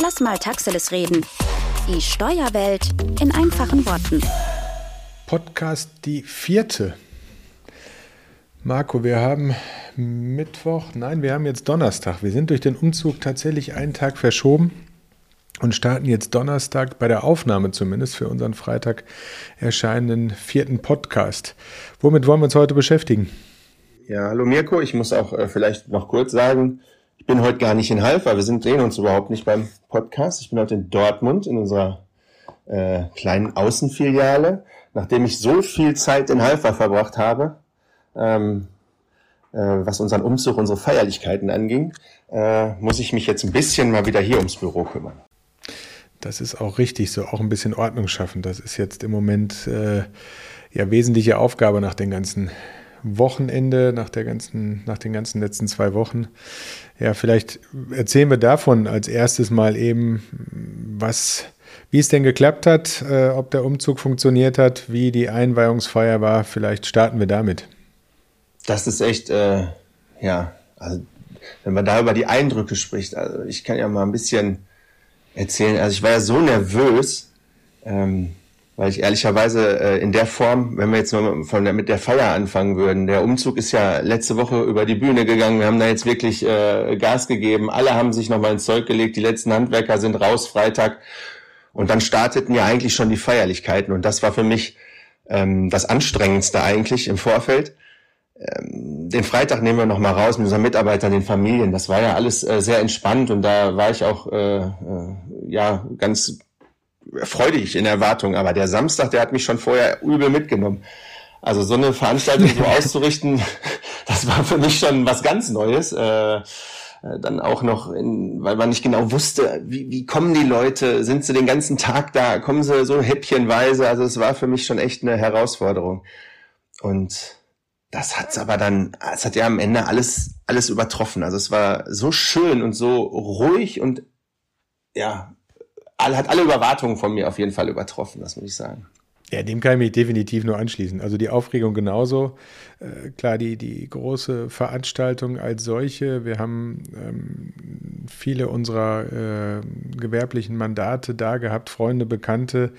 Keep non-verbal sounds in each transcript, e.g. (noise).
Lass mal Taxeles reden. Die Steuerwelt in einfachen Worten. Podcast die vierte. Marco, wir haben Mittwoch, nein, wir haben jetzt Donnerstag. Wir sind durch den Umzug tatsächlich einen Tag verschoben und starten jetzt Donnerstag bei der Aufnahme zumindest für unseren Freitag erscheinenden vierten Podcast. Womit wollen wir uns heute beschäftigen? Ja, hallo Mirko, ich muss auch äh, vielleicht noch kurz sagen, ich bin heute gar nicht in Halfa, wir sind, drehen uns überhaupt nicht beim Podcast. Ich bin heute in Dortmund in unserer äh, kleinen Außenfiliale. Nachdem ich so viel Zeit in Halfa verbracht habe, ähm, äh, was unseren Umzug, unsere Feierlichkeiten anging, äh, muss ich mich jetzt ein bisschen mal wieder hier ums Büro kümmern. Das ist auch richtig so, auch ein bisschen Ordnung schaffen. Das ist jetzt im Moment äh, ja wesentliche Aufgabe nach den ganzen Wochenende, nach, der ganzen, nach den ganzen letzten zwei Wochen. Ja, vielleicht erzählen wir davon als erstes mal eben, was, wie es denn geklappt hat, äh, ob der Umzug funktioniert hat, wie die Einweihungsfeier war. Vielleicht starten wir damit. Das ist echt, äh, ja, also wenn man da über die Eindrücke spricht, also ich kann ja mal ein bisschen erzählen. Also ich war ja so nervös, ähm, weil ich ehrlicherweise äh, in der Form, wenn wir jetzt mal von der, mit der Feier anfangen würden, der Umzug ist ja letzte Woche über die Bühne gegangen. Wir haben da jetzt wirklich äh, Gas gegeben. Alle haben sich nochmal ins Zeug gelegt. Die letzten Handwerker sind raus Freitag. Und dann starteten ja eigentlich schon die Feierlichkeiten. Und das war für mich ähm, das Anstrengendste eigentlich im Vorfeld. Ähm, den Freitag nehmen wir nochmal raus mit unseren Mitarbeitern, den Familien. Das war ja alles äh, sehr entspannt und da war ich auch äh, äh, ja ganz freudig in Erwartung, aber der Samstag, der hat mich schon vorher übel mitgenommen. Also so eine Veranstaltung so (laughs) auszurichten, das war für mich schon was ganz Neues. Äh, dann auch noch, in, weil man nicht genau wusste, wie, wie kommen die Leute, sind sie den ganzen Tag da, kommen sie so häppchenweise. Also es war für mich schon echt eine Herausforderung. Und das hat's aber dann, es hat ja am Ende alles, alles übertroffen. Also es war so schön und so ruhig und ja, hat alle Überwartungen von mir auf jeden Fall übertroffen, das muss ich sagen. Ja, dem kann ich mich definitiv nur anschließen. Also die Aufregung genauso. Äh, klar, die, die große Veranstaltung als solche. Wir haben ähm, viele unserer äh, gewerblichen Mandate da gehabt, Freunde, Bekannte.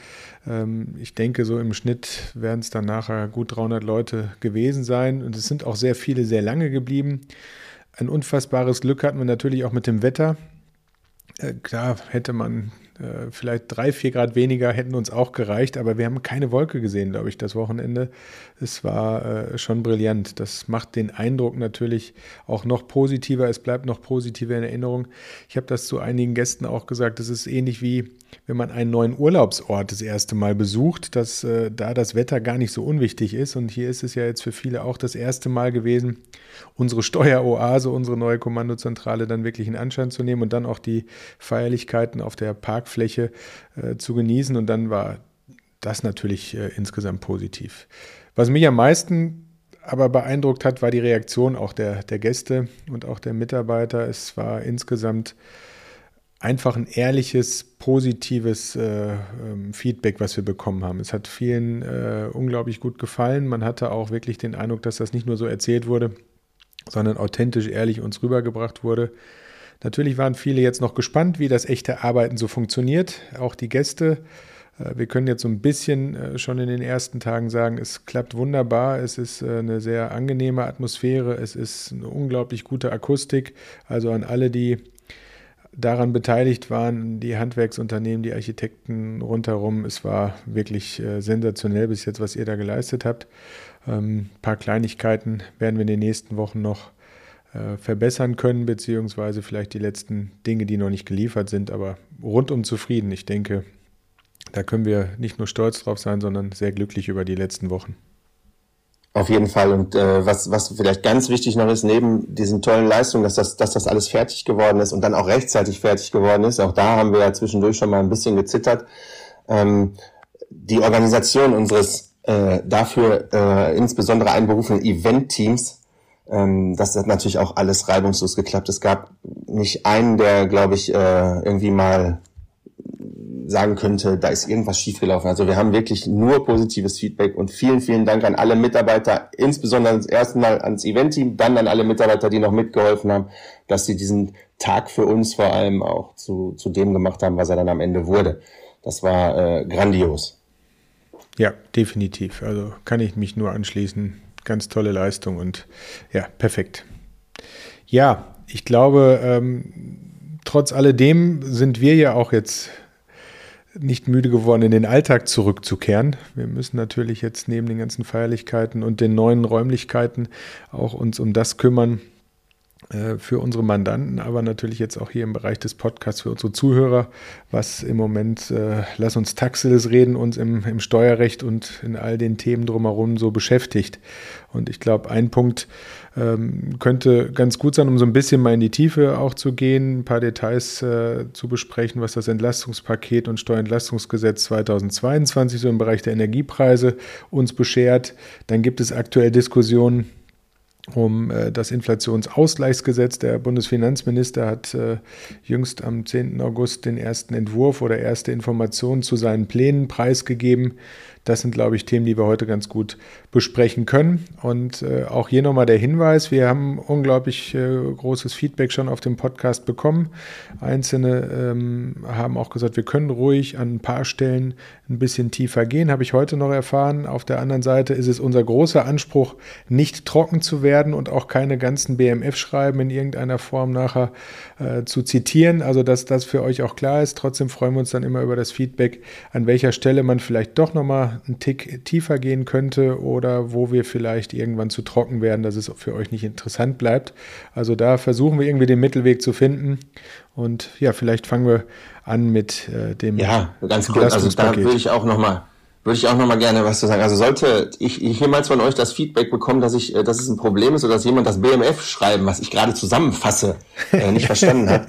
Ähm, ich denke, so im Schnitt werden es dann nachher gut 300 Leute gewesen sein. Und es sind auch sehr viele sehr lange geblieben. Ein unfassbares Glück hatten wir natürlich auch mit dem Wetter. Äh, klar hätte man äh, vielleicht drei, vier Grad weniger hätten uns auch gereicht, aber wir haben keine Wolke gesehen, glaube ich, das Wochenende. Es war äh, schon brillant. Das macht den Eindruck natürlich auch noch positiver. Es bleibt noch positiver in Erinnerung. Ich habe das zu einigen Gästen auch gesagt. Es ist ähnlich wie, wenn man einen neuen Urlaubsort das erste Mal besucht, dass äh, da das Wetter gar nicht so unwichtig ist. Und hier ist es ja jetzt für viele auch das erste Mal gewesen, unsere Steueroase, unsere neue Kommandozentrale dann wirklich in Anschein zu nehmen und dann auch die Feierlichkeiten auf der Parkfläche äh, zu genießen. Und dann war das natürlich äh, insgesamt positiv. Was mich am meisten aber beeindruckt hat, war die Reaktion auch der, der Gäste und auch der Mitarbeiter. Es war insgesamt einfach ein ehrliches, positives äh, ähm, Feedback, was wir bekommen haben. Es hat vielen äh, unglaublich gut gefallen. Man hatte auch wirklich den Eindruck, dass das nicht nur so erzählt wurde, sondern authentisch, ehrlich uns rübergebracht wurde. Natürlich waren viele jetzt noch gespannt, wie das echte Arbeiten so funktioniert. Auch die Gäste. Äh, wir können jetzt so ein bisschen äh, schon in den ersten Tagen sagen, es klappt wunderbar. Es ist äh, eine sehr angenehme Atmosphäre. Es ist eine unglaublich gute Akustik. Also an alle, die daran beteiligt waren, die Handwerksunternehmen, die Architekten rundherum. Es war wirklich sensationell bis jetzt, was ihr da geleistet habt. Ein ähm, paar Kleinigkeiten werden wir in den nächsten Wochen noch verbessern können, beziehungsweise vielleicht die letzten Dinge, die noch nicht geliefert sind, aber rundum zufrieden. Ich denke, da können wir nicht nur stolz drauf sein, sondern sehr glücklich über die letzten Wochen. Auf jeden Fall. Und äh, was, was vielleicht ganz wichtig noch ist, neben diesen tollen Leistungen, dass das, dass das alles fertig geworden ist und dann auch rechtzeitig fertig geworden ist, auch da haben wir ja zwischendurch schon mal ein bisschen gezittert, ähm, die Organisation unseres äh, dafür äh, insbesondere einberufenen Event-Teams, ähm, das hat natürlich auch alles reibungslos geklappt. Es gab nicht einen, der, glaube ich, äh, irgendwie mal sagen könnte, da ist irgendwas schiefgelaufen. Also wir haben wirklich nur positives Feedback und vielen, vielen Dank an alle Mitarbeiter, insbesondere das erste Mal ans Event-Team, dann an alle Mitarbeiter, die noch mitgeholfen haben, dass sie diesen Tag für uns vor allem auch zu, zu dem gemacht haben, was er dann am Ende wurde. Das war äh, grandios. Ja, definitiv. Also kann ich mich nur anschließen. Ganz tolle Leistung und ja, perfekt. Ja, ich glaube, ähm, trotz alledem sind wir ja auch jetzt nicht müde geworden, in den Alltag zurückzukehren. Wir müssen natürlich jetzt neben den ganzen Feierlichkeiten und den neuen Räumlichkeiten auch uns um das kümmern, für unsere Mandanten, aber natürlich jetzt auch hier im Bereich des Podcasts für unsere Zuhörer, was im Moment, äh, lass uns Taxiles reden, uns im, im Steuerrecht und in all den Themen drumherum so beschäftigt. Und ich glaube, ein Punkt ähm, könnte ganz gut sein, um so ein bisschen mal in die Tiefe auch zu gehen, ein paar Details äh, zu besprechen, was das Entlastungspaket und Steuerentlastungsgesetz 2022 so im Bereich der Energiepreise uns beschert. Dann gibt es aktuell Diskussionen, um äh, das Inflationsausgleichsgesetz. Der Bundesfinanzminister hat äh, jüngst am 10. August den ersten Entwurf oder erste Informationen zu seinen Plänen preisgegeben. Das sind, glaube ich, Themen, die wir heute ganz gut besprechen können. Und äh, auch hier nochmal der Hinweis, wir haben unglaublich äh, großes Feedback schon auf dem Podcast bekommen. Einzelne ähm, haben auch gesagt, wir können ruhig an ein paar Stellen ein bisschen tiefer gehen, habe ich heute noch erfahren. Auf der anderen Seite ist es unser großer Anspruch, nicht trocken zu werden und auch keine ganzen BMF-Schreiben in irgendeiner Form nachher äh, zu zitieren. Also, dass das für euch auch klar ist. Trotzdem freuen wir uns dann immer über das Feedback, an welcher Stelle man vielleicht doch nochmal einen Tick tiefer gehen könnte oder wo wir vielleicht irgendwann zu trocken werden, dass es für euch nicht interessant bleibt. Also da versuchen wir irgendwie den Mittelweg zu finden. Und ja, vielleicht fangen wir an mit äh, dem. Ja, ganz kurz. Also da würde ich auch nochmal würde ich auch noch mal gerne was zu sagen. Also sollte ich, ich jemals von euch das Feedback bekommen, dass ich, äh, dass es ein Problem ist oder dass jemand das BMF-Schreiben, was ich gerade zusammenfasse, äh, nicht (laughs) verstanden hat.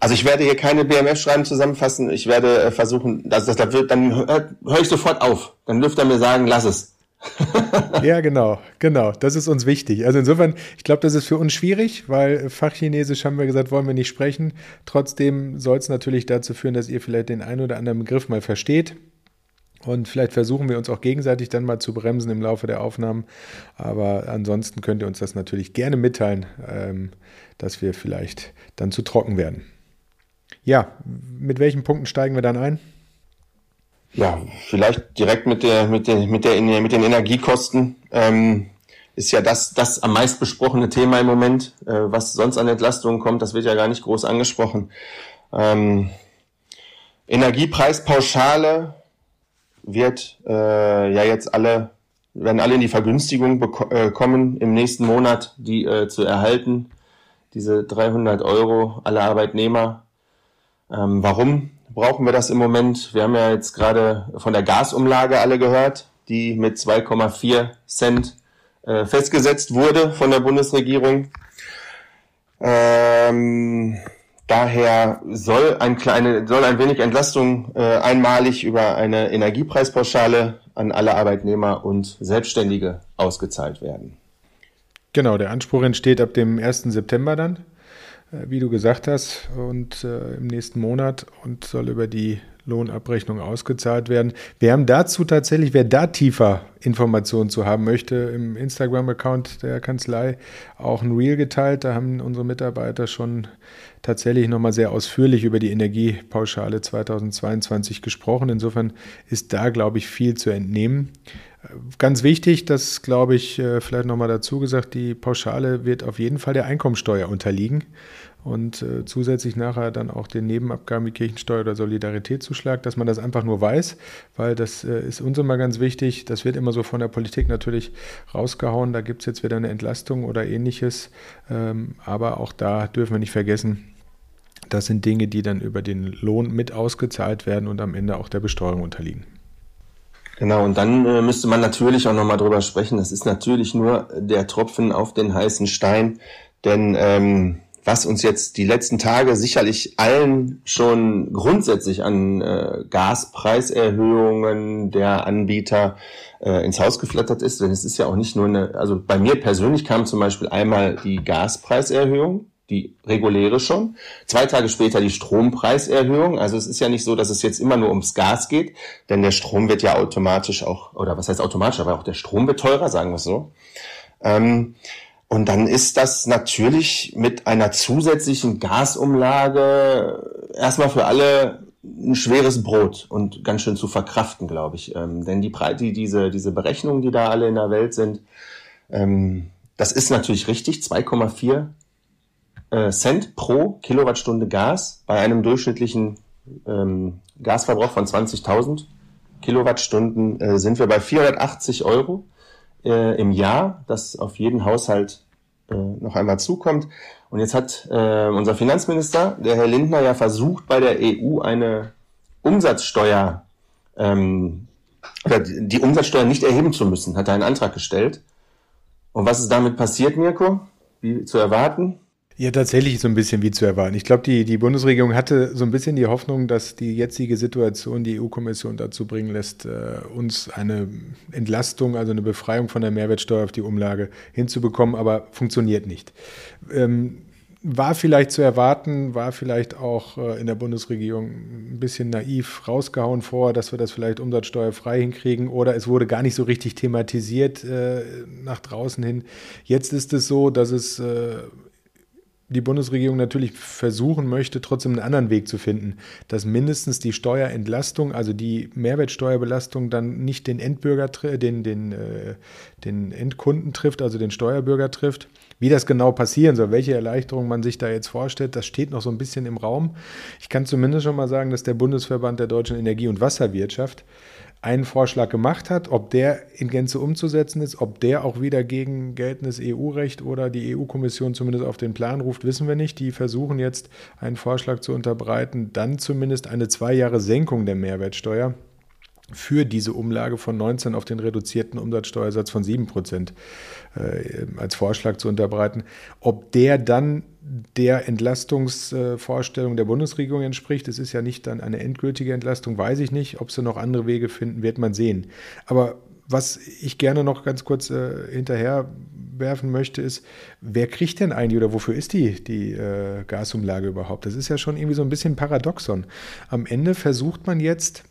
Also ich werde hier keine BMF-Schreiben zusammenfassen. Ich werde äh, versuchen, dass das da wird, dann höre hör ich sofort auf. Dann dürft er mir sagen, lass es. (laughs) ja, genau, genau. Das ist uns wichtig. Also insofern, ich glaube, das ist für uns schwierig, weil Fachchinesisch haben wir gesagt, wollen wir nicht sprechen. Trotzdem soll es natürlich dazu führen, dass ihr vielleicht den einen oder anderen Begriff mal versteht. Und vielleicht versuchen wir uns auch gegenseitig dann mal zu bremsen im Laufe der Aufnahmen. Aber ansonsten könnt ihr uns das natürlich gerne mitteilen, ähm, dass wir vielleicht dann zu trocken werden. Ja, mit welchen Punkten steigen wir dann ein? Ja, vielleicht direkt mit der, mit der, mit der, mit den Energiekosten. Ähm, ist ja das, das am meist besprochene Thema im Moment. Äh, was sonst an Entlastungen kommt, das wird ja gar nicht groß angesprochen. Ähm, Energiepreispauschale wird äh, ja jetzt alle, werden alle in die Vergünstigung äh, kommen, im nächsten Monat die äh, zu erhalten. Diese 300 Euro alle Arbeitnehmer. Ähm, warum brauchen wir das im Moment? Wir haben ja jetzt gerade von der Gasumlage alle gehört, die mit 2,4 Cent äh, festgesetzt wurde von der Bundesregierung. Ähm, Daher soll ein kleine, soll ein wenig Entlastung äh, einmalig über eine Energiepreispauschale an alle Arbeitnehmer und Selbstständige ausgezahlt werden. Genau, der Anspruch entsteht ab dem 1. September dann, äh, wie du gesagt hast, und äh, im nächsten Monat und soll über die Lohnabrechnung ausgezahlt werden. Wir haben dazu tatsächlich, wer da tiefer Informationen zu haben möchte, im Instagram-Account der Kanzlei auch ein Reel geteilt. Da haben unsere Mitarbeiter schon tatsächlich nochmal sehr ausführlich über die Energiepauschale 2022 gesprochen. Insofern ist da, glaube ich, viel zu entnehmen. Ganz wichtig, das glaube ich äh, vielleicht nochmal dazu gesagt, die Pauschale wird auf jeden Fall der Einkommensteuer unterliegen und äh, zusätzlich nachher dann auch den Nebenabgaben wie Kirchensteuer oder Solidaritätszuschlag, dass man das einfach nur weiß, weil das äh, ist uns immer ganz wichtig. Das wird immer so von der Politik natürlich rausgehauen. Da gibt es jetzt wieder eine Entlastung oder ähnliches. Ähm, aber auch da dürfen wir nicht vergessen, das sind Dinge, die dann über den Lohn mit ausgezahlt werden und am Ende auch der Besteuerung unterliegen. Genau, und dann äh, müsste man natürlich auch nochmal drüber sprechen. Das ist natürlich nur der Tropfen auf den heißen Stein, denn ähm, was uns jetzt die letzten Tage sicherlich allen schon grundsätzlich an äh, Gaspreiserhöhungen der Anbieter äh, ins Haus geflattert ist. Denn es ist ja auch nicht nur eine, also bei mir persönlich kam zum Beispiel einmal die Gaspreiserhöhung, die reguläre schon. Zwei Tage später die Strompreiserhöhung. Also es ist ja nicht so, dass es jetzt immer nur ums Gas geht, denn der Strom wird ja automatisch auch, oder was heißt automatisch, aber auch der Strom wird teurer, sagen wir es so. Ähm, Und dann ist das natürlich mit einer zusätzlichen Gasumlage erstmal für alle ein schweres Brot und ganz schön zu verkraften, glaube ich. Ähm, denn die, die, diese, diese Berechnungen, die da alle in der Welt sind, ähm, das ist natürlich richtig, 2,4 äh, Cent pro Kilowattstunde Gas bei einem durchschnittlichen ähm, Gasverbrauch von 20.000 Kilowattstunden äh, sind wir bei 480 Euro äh, im Jahr, das auf jeden Haushalt äh, noch einmal zukommt. Und jetzt hat äh, unser Finanzminister, der Herr Lindner, ja versucht, bei der EU eine Umsatzsteuer, ähm, oder die Umsatzsteuer nicht erheben zu müssen, hat er einen Antrag gestellt. Und was ist damit passiert, Mirko? Wie zu erwarten? Ja, tatsächlich so ein bisschen wie zu erwarten. Ich glaube, die, die Bundesregierung hatte so ein bisschen die Hoffnung, dass die jetzige Situation die EU-Kommission dazu bringen lässt, äh, uns eine Entlastung, also eine Befreiung von der Mehrwertsteuer auf die Umlage hinzubekommen, aber funktioniert nicht. Ähm, war vielleicht zu erwarten, war vielleicht auch äh, in der Bundesregierung ein bisschen naiv rausgehauen vor, dass wir das vielleicht umsatzsteuerfrei hinkriegen oder es wurde gar nicht so richtig thematisiert äh, nach draußen hin. Jetzt ist es so, dass es äh, die Bundesregierung natürlich versuchen möchte, trotzdem einen anderen Weg zu finden, dass mindestens die Steuerentlastung, also die Mehrwertsteuerbelastung dann nicht den Endbürger, den, den, äh, den Endkunden trifft, also den Steuerbürger trifft. Wie das genau passieren soll, welche Erleichterung man sich da jetzt vorstellt, das steht noch so ein bisschen im Raum. Ich kann zumindest schon mal sagen, dass der Bundesverband der deutschen Energie- und Wasserwirtschaft einen Vorschlag gemacht hat. Ob der in Gänze umzusetzen ist, ob der auch wieder gegen geltendes EU-Recht oder die EU-Kommission zumindest auf den Plan ruft, wissen wir nicht. Die versuchen jetzt einen Vorschlag zu unterbreiten, dann zumindest eine zwei Jahre Senkung der Mehrwertsteuer für diese Umlage von 19 auf den reduzierten Umsatzsteuersatz von 7 Prozent äh, als Vorschlag zu unterbreiten. Ob der dann der Entlastungsvorstellung der Bundesregierung entspricht, es ist ja nicht dann eine endgültige Entlastung, weiß ich nicht. Ob sie noch andere Wege finden, wird man sehen. Aber was ich gerne noch ganz kurz äh, hinterher werfen möchte, ist, wer kriegt denn eigentlich oder wofür ist die, die äh, Gasumlage überhaupt? Das ist ja schon irgendwie so ein bisschen Paradoxon. Am Ende versucht man jetzt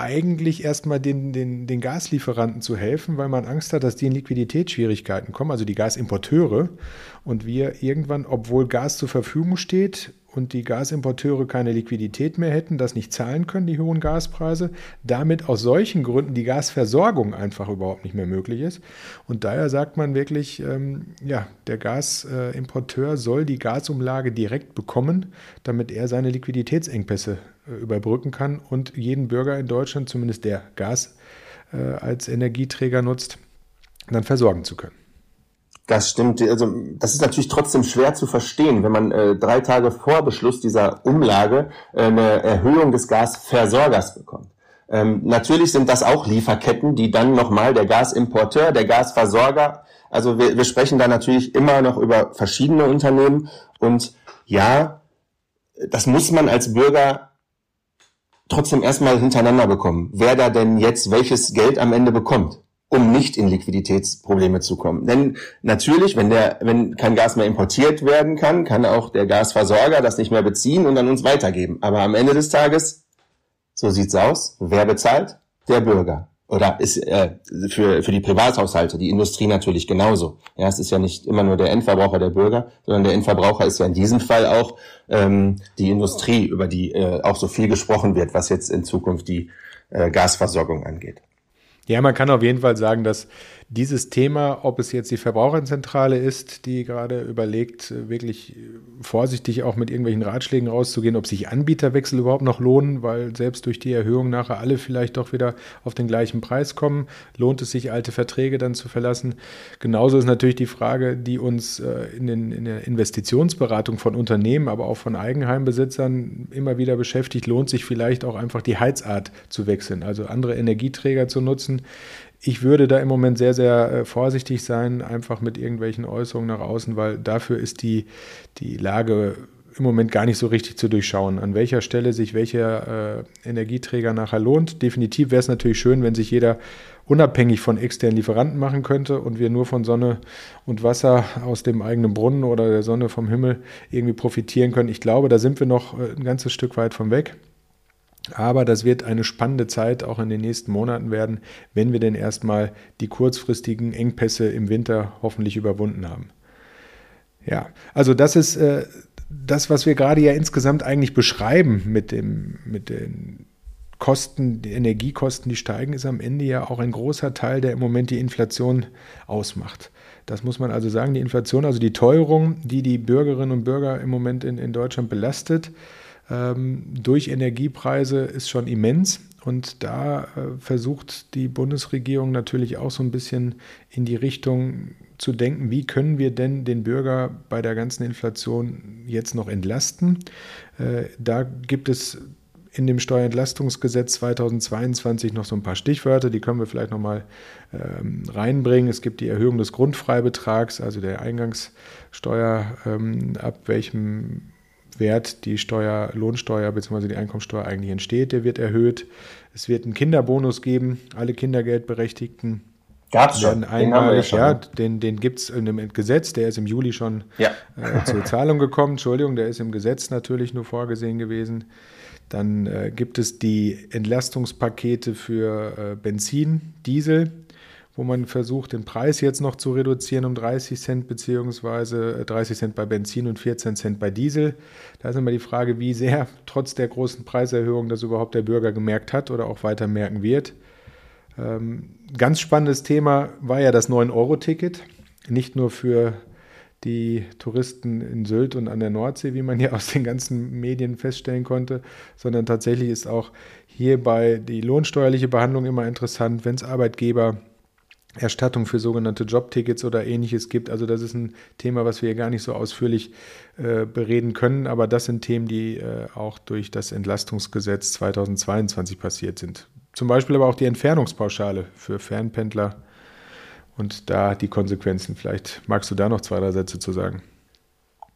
eigentlich erstmal den, den, den Gaslieferanten zu helfen, weil man Angst hat, dass die in Liquiditätsschwierigkeiten kommen, also die Gasimporteure. Und wir irgendwann, obwohl Gas zur Verfügung steht, und die Gasimporteure keine Liquidität mehr hätten, das nicht zahlen können, die hohen Gaspreise, damit aus solchen Gründen die Gasversorgung einfach überhaupt nicht mehr möglich ist. Und daher sagt man wirklich, ähm, ja, der Gasimporteur soll die Gasumlage direkt bekommen, damit er seine Liquiditätsengpässe überbrücken kann und jeden Bürger in Deutschland, zumindest der Gas äh, als Energieträger nutzt, dann versorgen zu können. Das stimmt. Also das ist natürlich trotzdem schwer zu verstehen, wenn man äh, drei Tage vor Beschluss dieser Umlage äh, eine Erhöhung des Gasversorgers bekommt. Ähm, natürlich sind das auch Lieferketten, die dann nochmal der Gasimporteur, der Gasversorger, also wir, wir sprechen da natürlich immer noch über verschiedene Unternehmen und ja, das muss man als Bürger trotzdem erstmal hintereinander bekommen, wer da denn jetzt welches Geld am Ende bekommt um nicht in Liquiditätsprobleme zu kommen. Denn natürlich, wenn der, wenn kein Gas mehr importiert werden kann, kann auch der Gasversorger das nicht mehr beziehen und dann uns weitergeben. Aber am Ende des Tages, so sieht's aus, wer bezahlt? Der Bürger. Oder ist äh, für, für die Privathaushalte, die Industrie natürlich genauso. Ja, es ist ja nicht immer nur der Endverbraucher der Bürger, sondern der Endverbraucher ist ja in diesem Fall auch ähm, die Industrie, über die äh, auch so viel gesprochen wird, was jetzt in Zukunft die äh, Gasversorgung angeht. Ja, man kann auf jeden Fall sagen, dass dieses Thema, ob es jetzt die Verbraucherzentrale ist, die gerade überlegt, wirklich vorsichtig auch mit irgendwelchen Ratschlägen rauszugehen, ob sich Anbieterwechsel überhaupt noch lohnen, weil selbst durch die Erhöhung nachher alle vielleicht doch wieder auf den gleichen Preis kommen. Lohnt es sich, alte Verträge dann zu verlassen? Genauso ist natürlich die Frage, die uns äh, in, den, in der Investitionsberatung von Unternehmen, aber auch von Eigenheimbesitzern immer wieder beschäftigt. Lohnt sich vielleicht auch einfach die Heizart zu wechseln, also andere Energieträger zu nutzen ich würde da im Moment sehr, sehr äh, vorsichtig sein, einfach mit irgendwelchen Äußerungen nach außen, weil dafür ist die, die Lage im Moment gar nicht so richtig zu durchschauen, an welcher Stelle sich welcher äh, Energieträger nachher lohnt. Definitiv wäre es natürlich schön, wenn sich jeder unabhängig von externen Lieferanten machen könnte und wir nur von Sonne und Wasser aus dem eigenen Brunnen oder der Sonne vom Himmel irgendwie profitieren können. Ich glaube, da sind wir noch äh, ein ganzes Stück weit von weg. Aber das wird eine spannende Zeit auch in den nächsten Monaten werden, wenn wir denn erstmal die kurzfristigen Engpässe im Winter hoffentlich überwunden haben. Ja, also das ist äh, das, was wir gerade ja insgesamt eigentlich beschreiben mit, dem, mit den Kosten, die Energiekosten, die steigen, ist am Ende ja auch ein großer Teil, der im Moment die Inflation ausmacht. Das muss man also sagen, die Inflation, also die Teuerung, die die Bürgerinnen und Bürger im Moment in, in Deutschland belastet, durch Energiepreise ist schon immens. Und da äh, versucht die Bundesregierung natürlich auch so ein bisschen in die Richtung zu denken, wie können wir denn den Bürger bei der ganzen Inflation jetzt noch entlasten. Äh, da gibt es in dem Steuerentlastungsgesetz 2022 noch so ein paar Stichwörter, die können wir vielleicht nochmal ähm, reinbringen. Es gibt die Erhöhung des Grundfreibetrags, also der Eingangssteuer, ähm, ab welchem Wert die Steuer, Lohnsteuer bzw. die Einkommensteuer eigentlich entsteht, der wird erhöht. Es wird einen Kinderbonus geben. Alle Kindergeldberechtigten Gab es schon. Einmalig, ja, ja, den, den gibt es in dem Gesetz, der ist im Juli schon ja. äh, zur Zahlung gekommen. Entschuldigung, der ist im Gesetz natürlich nur vorgesehen gewesen. Dann äh, gibt es die Entlastungspakete für äh, Benzin, Diesel wo man versucht, den Preis jetzt noch zu reduzieren um 30 Cent, beziehungsweise 30 äh, Cent bei Benzin und 14 Cent bei Diesel. Da ist immer die Frage, wie sehr (laughs) trotz der großen Preiserhöhung das überhaupt der Bürger gemerkt hat oder auch weiter merken wird. Ähm, ganz spannendes Thema war ja das 9-Euro-Ticket. Nicht nur für die Touristen in Sylt und an der Nordsee, wie man ja (laughs) aus den ganzen Medien feststellen konnte, sondern tatsächlich ist auch hierbei die lohnsteuerliche Behandlung immer interessant, wenn es Arbeitgeber Erstattung für sogenannte Jobtickets oder ähnliches gibt. Also das ist ein Thema, was wir gar nicht so ausführlich äh, bereden können, aber das sind Themen, die äh, auch durch das Entlastungsgesetz 2022 passiert sind. Zum Beispiel aber auch die Entfernungspauschale für Fernpendler und da die Konsequenzen. Vielleicht magst du da noch zwei, drei Sätze zu sagen.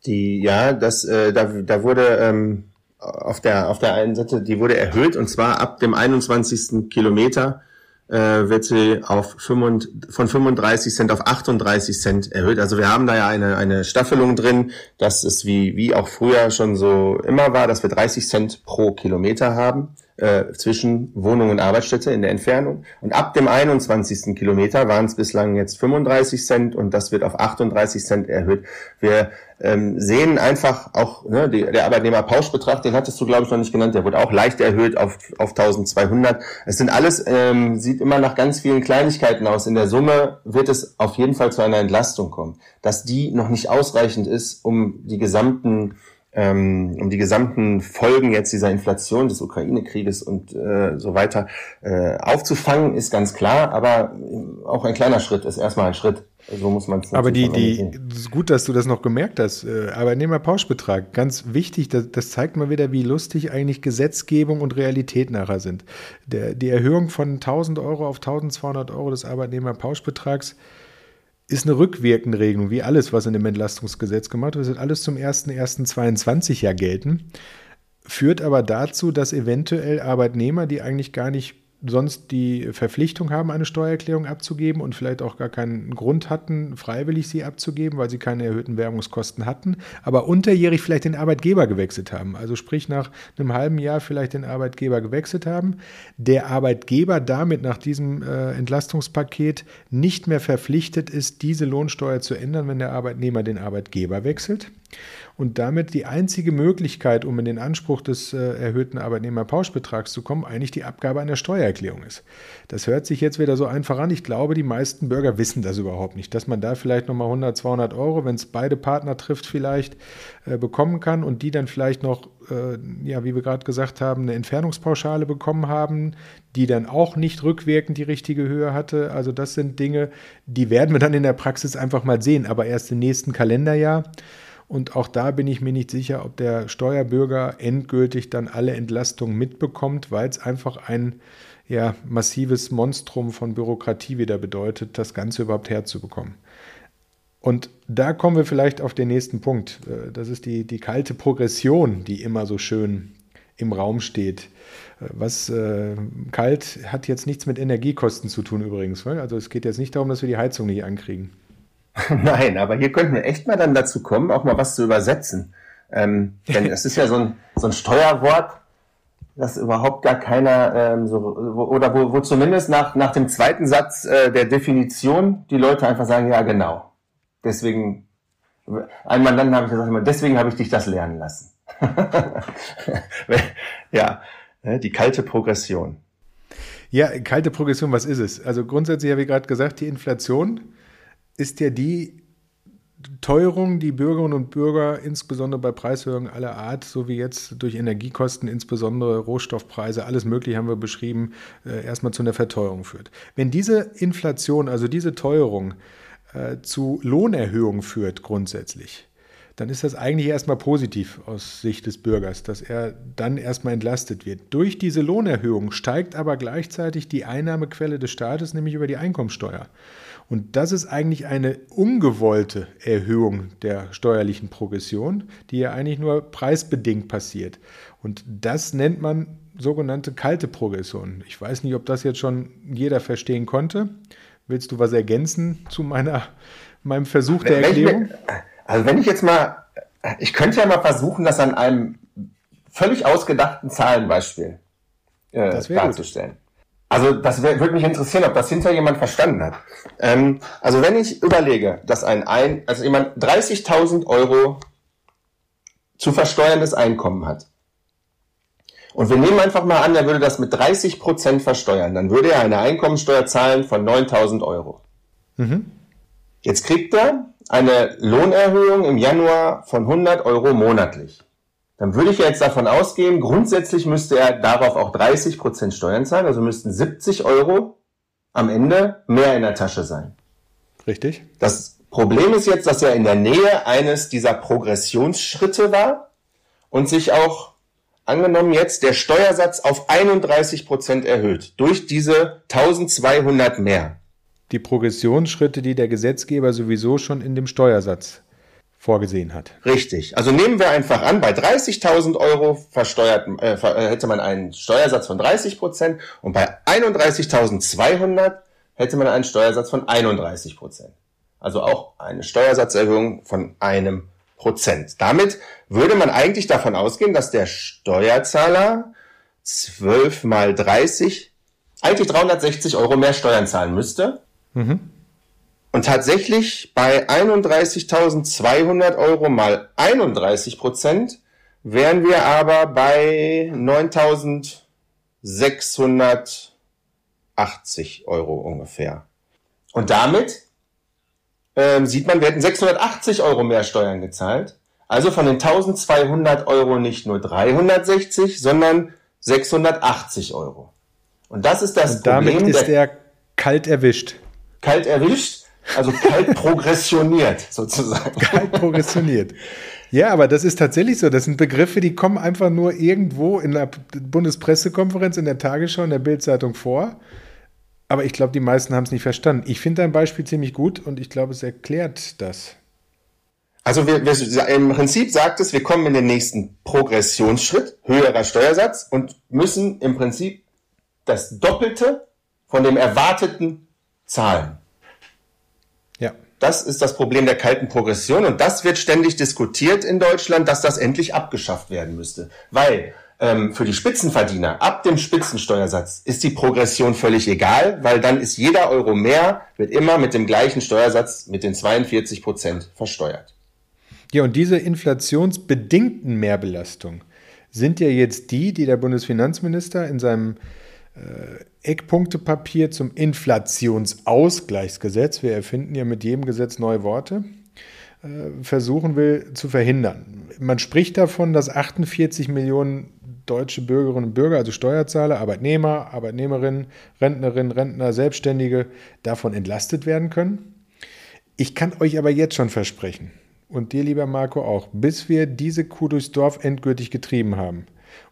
Die, ja, das, äh, da, da wurde ähm, auf der auf der einen Seite, die wurde erhöht und zwar ab dem 21. Kilometer äh, wird sie auf 35, von 35 Cent auf 38 Cent erhöht. Also wir haben da ja eine, eine Staffelung drin, dass es wie, wie auch früher schon so immer war, dass wir 30 Cent pro Kilometer haben äh, zwischen Wohnung und Arbeitsstätte in der Entfernung. Und ab dem 21. Kilometer waren es bislang jetzt 35 Cent und das wird auf 38 Cent erhöht. Wir ähm, sehen einfach auch, ne, die, der Arbeitnehmerpauschbetrag, den hattest du, glaube ich, noch nicht genannt, der wurde auch leicht erhöht auf, auf 1200. Es sind alles, ähm, sieht immer nach ganz vielen Kleinigkeiten aus. In der Summe wird es auf jeden Fall zu einer Entlastung kommen. Dass die noch nicht ausreichend ist, um die gesamten ähm, um die gesamten Folgen jetzt dieser Inflation des Ukraine-Krieges und äh, so weiter äh, aufzufangen, ist ganz klar, aber auch ein kleiner Schritt ist erstmal ein Schritt. So muss man es Aber die, die, ist gut, dass du das noch gemerkt hast. Äh, Arbeitnehmerpauschbetrag, ganz wichtig, das, das zeigt mal wieder, wie lustig eigentlich Gesetzgebung und Realität nachher sind. Der, die Erhöhung von 1000 Euro auf 1200 Euro des Arbeitnehmerpauschbetrags ist eine rückwirkende Regelung, wie alles, was in dem Entlastungsgesetz gemacht wird, wird alles zum 01.01.22 ja gelten, führt aber dazu, dass eventuell Arbeitnehmer, die eigentlich gar nicht sonst die Verpflichtung haben, eine Steuererklärung abzugeben und vielleicht auch gar keinen Grund hatten, freiwillig sie abzugeben, weil sie keine erhöhten Werbungskosten hatten, aber unterjährig vielleicht den Arbeitgeber gewechselt haben. Also sprich nach einem halben Jahr vielleicht den Arbeitgeber gewechselt haben. Der Arbeitgeber damit nach diesem äh, Entlastungspaket nicht mehr verpflichtet ist, diese Lohnsteuer zu ändern, wenn der Arbeitnehmer den Arbeitgeber wechselt und damit die einzige Möglichkeit, um in den Anspruch des äh, erhöhten Arbeitnehmerpauschbetrags zu kommen, eigentlich die Abgabe einer Steuererklärung ist. Das hört sich jetzt wieder so einfach an. Ich glaube, die meisten Bürger wissen das überhaupt nicht, dass man da vielleicht nochmal 100, 200 Euro, wenn es beide Partner trifft, vielleicht äh, bekommen kann und die dann vielleicht noch, äh, ja, wie wir gerade gesagt haben, eine Entfernungspauschale bekommen haben, die dann auch nicht rückwirkend die richtige Höhe hatte. Also das sind Dinge, die werden wir dann in der Praxis einfach mal sehen, aber erst im nächsten Kalenderjahr. Und auch da bin ich mir nicht sicher, ob der Steuerbürger endgültig dann alle Entlastungen mitbekommt, weil es einfach ein ja, massives Monstrum von Bürokratie wieder bedeutet, das Ganze überhaupt herzubekommen. Und da kommen wir vielleicht auf den nächsten Punkt. Äh, das ist die, die kalte Progression, die immer so schön im Raum steht. Äh, was äh, kalt hat jetzt nichts mit Energiekosten zu tun übrigens. Also es geht jetzt nicht darum, dass wir die Heizung nicht ankriegen. (laughs) Nein, aber hier könnten wir echt mal dann dazu kommen, auch mal was zu übersetzen. Ähm, denn es ist ja so ein, so ein Steuerwort, dass überhaupt gar keiner ähm, so oder wo, wo zumindest nach, nach dem zweiten Satz äh, der Definition die Leute einfach sagen, ja genau. Deswegen, ein Mandanten habe ich gesagt, deswegen habe ich dich das lernen lassen. (laughs) ja, ne, die kalte Progression. Ja, kalte Progression, was ist es? Also grundsätzlich habe ich gerade gesagt, die Inflation ist ja die Teuerung, die Bürgerinnen und Bürger insbesondere bei Preishöhungen aller Art, so wie jetzt durch Energiekosten, insbesondere Rohstoffpreise, alles Mögliche haben wir beschrieben, äh, erstmal zu einer Verteuerung führt. Wenn diese Inflation, also diese Teuerung äh, zu Lohnerhöhungen führt grundsätzlich, dann ist das eigentlich erstmal positiv aus Sicht des Bürgers, dass er dann erstmal entlastet wird. Durch diese Lohnerhöhung steigt aber gleichzeitig die Einnahmequelle des Staates, nämlich über die Einkommensteuer. Und das ist eigentlich eine ungewollte Erhöhung der steuerlichen Progression, die ja eigentlich nur preisbedingt passiert. Und das nennt man sogenannte kalte Progression. Ich weiß nicht, ob das jetzt schon jeder verstehen konnte. Willst du was ergänzen zu meiner, meinem Versuch der Erklärung? Also wenn ich jetzt mal, ich könnte ja mal versuchen, das an einem völlig ausgedachten Zahlenbeispiel äh, darzustellen. Gut. Also das würde mich interessieren, ob das hinter jemand verstanden hat. Ähm, also wenn ich überlege, dass ein, ein also jemand 30.000 Euro zu versteuerndes Einkommen hat und wir nehmen einfach mal an, er würde das mit 30 Prozent versteuern, dann würde er eine Einkommensteuer zahlen von 9.000 Euro. Mhm. Jetzt kriegt er eine Lohnerhöhung im Januar von 100 Euro monatlich. Dann würde ich jetzt davon ausgehen, grundsätzlich müsste er darauf auch 30 Prozent Steuern zahlen, also müssten 70 Euro am Ende mehr in der Tasche sein. Richtig. Das Problem ist jetzt, dass er in der Nähe eines dieser Progressionsschritte war und sich auch angenommen jetzt der Steuersatz auf 31 Prozent erhöht durch diese 1200 mehr die Progressionsschritte, die der Gesetzgeber sowieso schon in dem Steuersatz vorgesehen hat. Richtig. Also nehmen wir einfach an, bei 30.000 Euro versteuert, äh, äh, hätte man einen Steuersatz von 30 Prozent und bei 31.200 hätte man einen Steuersatz von 31 Prozent. Also auch eine Steuersatzerhöhung von einem Prozent. Damit würde man eigentlich davon ausgehen, dass der Steuerzahler 12 mal 30 eigentlich 360 Euro mehr Steuern zahlen müsste, Mhm. Und tatsächlich bei 31.200 Euro mal 31 Prozent wären wir aber bei 9.680 Euro ungefähr. Und damit ähm, sieht man, wir hätten 680 Euro mehr Steuern gezahlt. Also von den 1200 Euro nicht nur 360, sondern 680 Euro. Und das ist das Und damit Problem. Damit ist er kalt erwischt kalt erwischt, also kalt progressioniert (laughs) sozusagen. Kalt progressioniert. Ja, aber das ist tatsächlich so. Das sind Begriffe, die kommen einfach nur irgendwo in der Bundespressekonferenz, in der Tagesschau, in der Bildzeitung vor. Aber ich glaube, die meisten haben es nicht verstanden. Ich finde dein Beispiel ziemlich gut und ich glaube, es erklärt das. Also wir, wir, im Prinzip sagt es, wir kommen in den nächsten Progressionsschritt, höherer Steuersatz und müssen im Prinzip das Doppelte von dem erwarteten Zahlen. Das ist das Problem der kalten Progression und das wird ständig diskutiert in Deutschland, dass das endlich abgeschafft werden müsste. Weil ähm, für die Spitzenverdiener ab dem Spitzensteuersatz ist die Progression völlig egal, weil dann ist jeder Euro mehr, wird immer mit dem gleichen Steuersatz mit den 42 Prozent versteuert. Ja, und diese inflationsbedingten Mehrbelastungen sind ja jetzt die, die der Bundesfinanzminister in seinem Eckpunktepapier zum Inflationsausgleichsgesetz, wir erfinden ja mit jedem Gesetz neue Worte, äh, versuchen will zu verhindern. Man spricht davon, dass 48 Millionen deutsche Bürgerinnen und Bürger, also Steuerzahler, Arbeitnehmer, Arbeitnehmerinnen, Rentnerinnen, Rentner, Selbstständige, davon entlastet werden können. Ich kann euch aber jetzt schon versprechen, und dir, lieber Marco, auch, bis wir diese Kuh durchs Dorf endgültig getrieben haben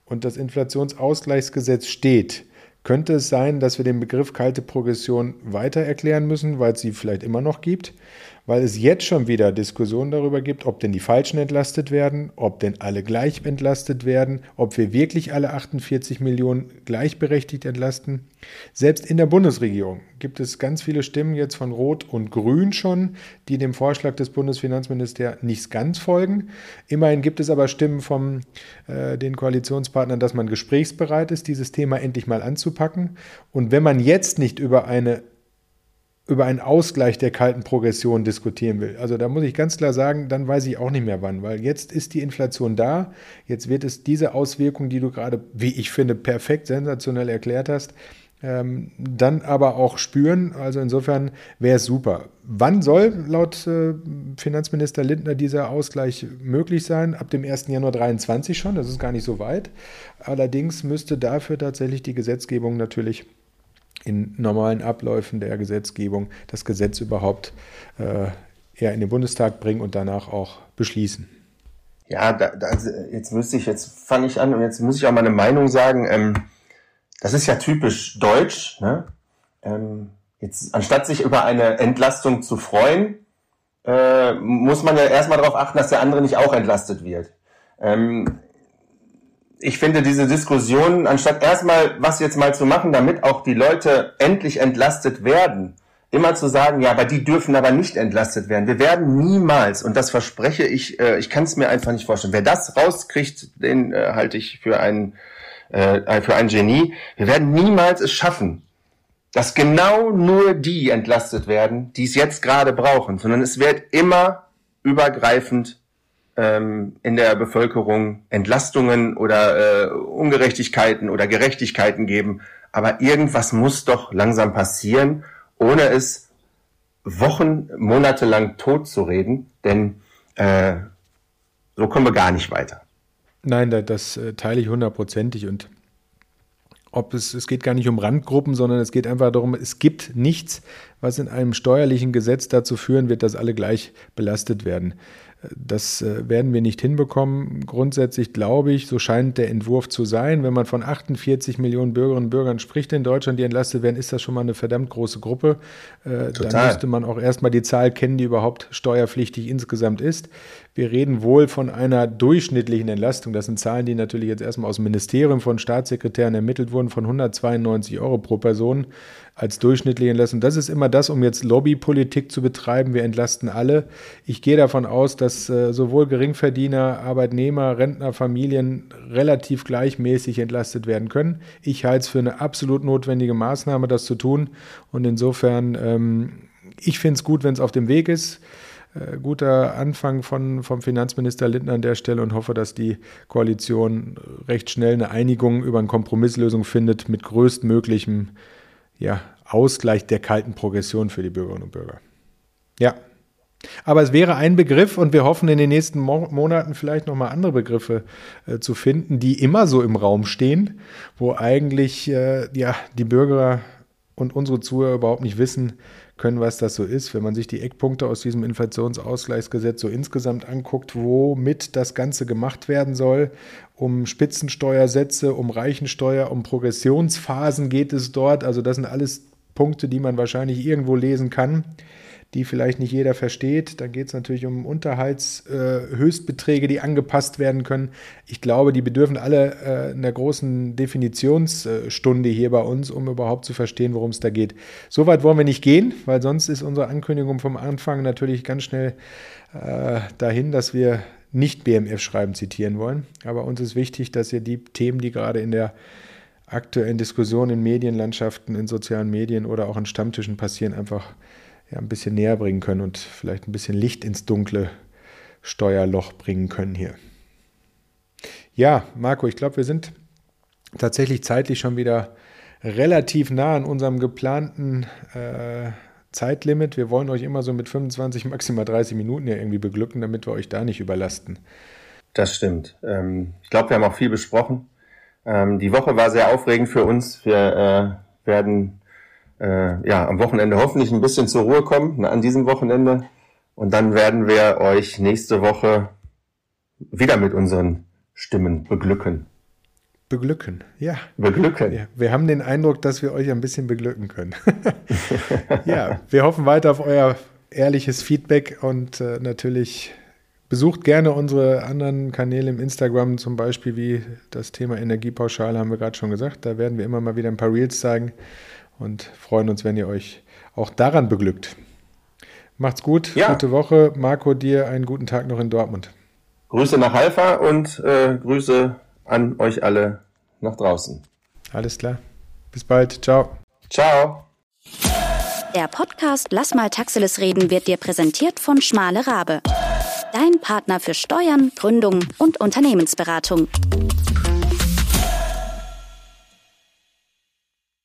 und das Inflationsausgleichsgesetz steht, könnte es sein, dass wir den Begriff kalte Progression weiter erklären müssen, weil es sie vielleicht immer noch gibt, weil es jetzt schon wieder Diskussionen darüber gibt, ob denn die Falschen entlastet werden, ob denn alle gleich entlastet werden, ob wir wirklich alle 48 Millionen gleichberechtigt entlasten. Selbst in der Bundesregierung gibt es ganz viele Stimmen jetzt von Rot und Grün schon, die dem Vorschlag des Bundesfinanzministers nicht ganz folgen. Immerhin gibt es aber Stimmen von äh, den Koalitionspartnern, dass man gesprächsbereit ist, dieses Thema endlich mal anzupacken. Und wenn man jetzt nicht über eine über einen Ausgleich der kalten Progression diskutieren will. Also da muss ich ganz klar sagen, dann weiß ich auch nicht mehr wann, weil jetzt ist die Inflation da, jetzt wird es diese Auswirkungen, die du gerade, wie ich finde, perfekt sensationell erklärt hast, ähm, dann aber auch spüren. Also insofern wäre es super. Wann soll laut äh, Finanzminister Lindner dieser Ausgleich möglich sein? Ab dem 1. Januar 2023 schon, das ist gar nicht so weit. Allerdings müsste dafür tatsächlich die Gesetzgebung natürlich in normalen Abläufen der Gesetzgebung das Gesetz überhaupt äh, in den Bundestag bringen und danach auch beschließen. Ja, da, da, jetzt müsste ich, jetzt fange ich an und jetzt muss ich auch mal eine Meinung sagen. Ähm, das ist ja typisch deutsch. Ne? Ähm, jetzt, anstatt sich über eine Entlastung zu freuen, äh, muss man ja erstmal darauf achten, dass der andere nicht auch entlastet wird. Ähm, ich finde diese Diskussion, anstatt erstmal was jetzt mal zu machen, damit auch die Leute endlich entlastet werden, immer zu sagen, ja, aber die dürfen aber nicht entlastet werden. Wir werden niemals, und das verspreche ich, äh, ich kann es mir einfach nicht vorstellen, wer das rauskriegt, den äh, halte ich für einen äh, für ein Genie. Wir werden niemals es schaffen, dass genau nur die entlastet werden, die es jetzt gerade brauchen, sondern es wird immer übergreifend ähm, in der Bevölkerung Entlastungen oder äh, Ungerechtigkeiten oder Gerechtigkeiten geben. Aber irgendwas muss doch langsam passieren, ohne es Wochen, Monate lang tot zu reden, denn äh, so kommen wir gar nicht weiter. Nein, das, das äh, teile ich hundertprozentig und ob es, es geht gar nicht um Randgruppen, sondern es geht einfach darum, es gibt nichts, was in einem steuerlichen Gesetz dazu führen wird, dass alle gleich belastet werden. Das äh, werden wir nicht hinbekommen. Grundsätzlich glaube ich, so scheint der Entwurf zu sein. Wenn man von 48 Millionen Bürgerinnen und Bürgern spricht in Deutschland, die entlastet werden, ist das schon mal eine verdammt große Gruppe. Äh, Total. Dann müsste man auch erstmal die Zahl kennen, die überhaupt steuerpflichtig insgesamt ist. Wir reden wohl von einer durchschnittlichen Entlastung. Das sind Zahlen, die natürlich jetzt erstmal aus dem Ministerium von Staatssekretären ermittelt wurden, von 192 Euro pro Person als durchschnittliche Entlastung. Das ist immer das, um jetzt Lobbypolitik zu betreiben. Wir entlasten alle. Ich gehe davon aus, dass äh, sowohl Geringverdiener, Arbeitnehmer, Rentner, Familien relativ gleichmäßig entlastet werden können. Ich halte es für eine absolut notwendige Maßnahme, das zu tun. Und insofern, ähm, ich finde es gut, wenn es auf dem Weg ist. Äh, guter Anfang von, vom Finanzminister Lindner an der Stelle und hoffe, dass die Koalition recht schnell eine Einigung über eine Kompromisslösung findet mit größtmöglichem ja, Ausgleich der kalten Progression für die Bürgerinnen und Bürger. Ja. Aber es wäre ein Begriff und wir hoffen in den nächsten Mo Monaten vielleicht nochmal andere Begriffe äh, zu finden, die immer so im Raum stehen, wo eigentlich äh, ja, die Bürger und unsere Zuhörer überhaupt nicht wissen können, was das so ist. Wenn man sich die Eckpunkte aus diesem Inflationsausgleichsgesetz so insgesamt anguckt, womit das Ganze gemacht werden soll, um Spitzensteuersätze, um Reichensteuer, um Progressionsphasen geht es dort. Also das sind alles Punkte, die man wahrscheinlich irgendwo lesen kann die vielleicht nicht jeder versteht. Da geht es natürlich um Unterhaltshöchstbeträge, äh, die angepasst werden können. Ich glaube, die bedürfen alle äh, einer großen Definitionsstunde hier bei uns, um überhaupt zu verstehen, worum es da geht. Soweit wollen wir nicht gehen, weil sonst ist unsere Ankündigung vom Anfang natürlich ganz schnell äh, dahin, dass wir nicht BMF-Schreiben zitieren wollen. Aber uns ist wichtig, dass ihr die Themen, die gerade in der aktuellen Diskussion in Medienlandschaften, in sozialen Medien oder auch an Stammtischen passieren, einfach ja, ein bisschen näher bringen können und vielleicht ein bisschen Licht ins dunkle Steuerloch bringen können hier. Ja, Marco, ich glaube, wir sind tatsächlich zeitlich schon wieder relativ nah an unserem geplanten äh, Zeitlimit. Wir wollen euch immer so mit 25, maximal 30 Minuten ja irgendwie beglücken, damit wir euch da nicht überlasten. Das stimmt. Ähm, ich glaube, wir haben auch viel besprochen. Ähm, die Woche war sehr aufregend für uns. Wir äh, werden äh, ja, am Wochenende hoffentlich ein bisschen zur Ruhe kommen, ne, an diesem Wochenende. Und dann werden wir euch nächste Woche wieder mit unseren Stimmen beglücken. Beglücken, ja. Beglücken. Ja, wir haben den Eindruck, dass wir euch ein bisschen beglücken können. (laughs) ja, wir hoffen weiter auf euer ehrliches Feedback und äh, natürlich besucht gerne unsere anderen Kanäle im Instagram, zum Beispiel wie das Thema Energiepauschale, haben wir gerade schon gesagt. Da werden wir immer mal wieder ein paar Reels zeigen und freuen uns, wenn ihr euch auch daran beglückt. Macht's gut, ja. gute Woche. Marco, dir einen guten Tag noch in Dortmund. Grüße nach Halfa und äh, Grüße an euch alle nach draußen. Alles klar. Bis bald. Ciao. Ciao. Der Podcast Lass mal Taxiles reden wird dir präsentiert von Schmale Rabe. Dein Partner für Steuern, Gründung und Unternehmensberatung.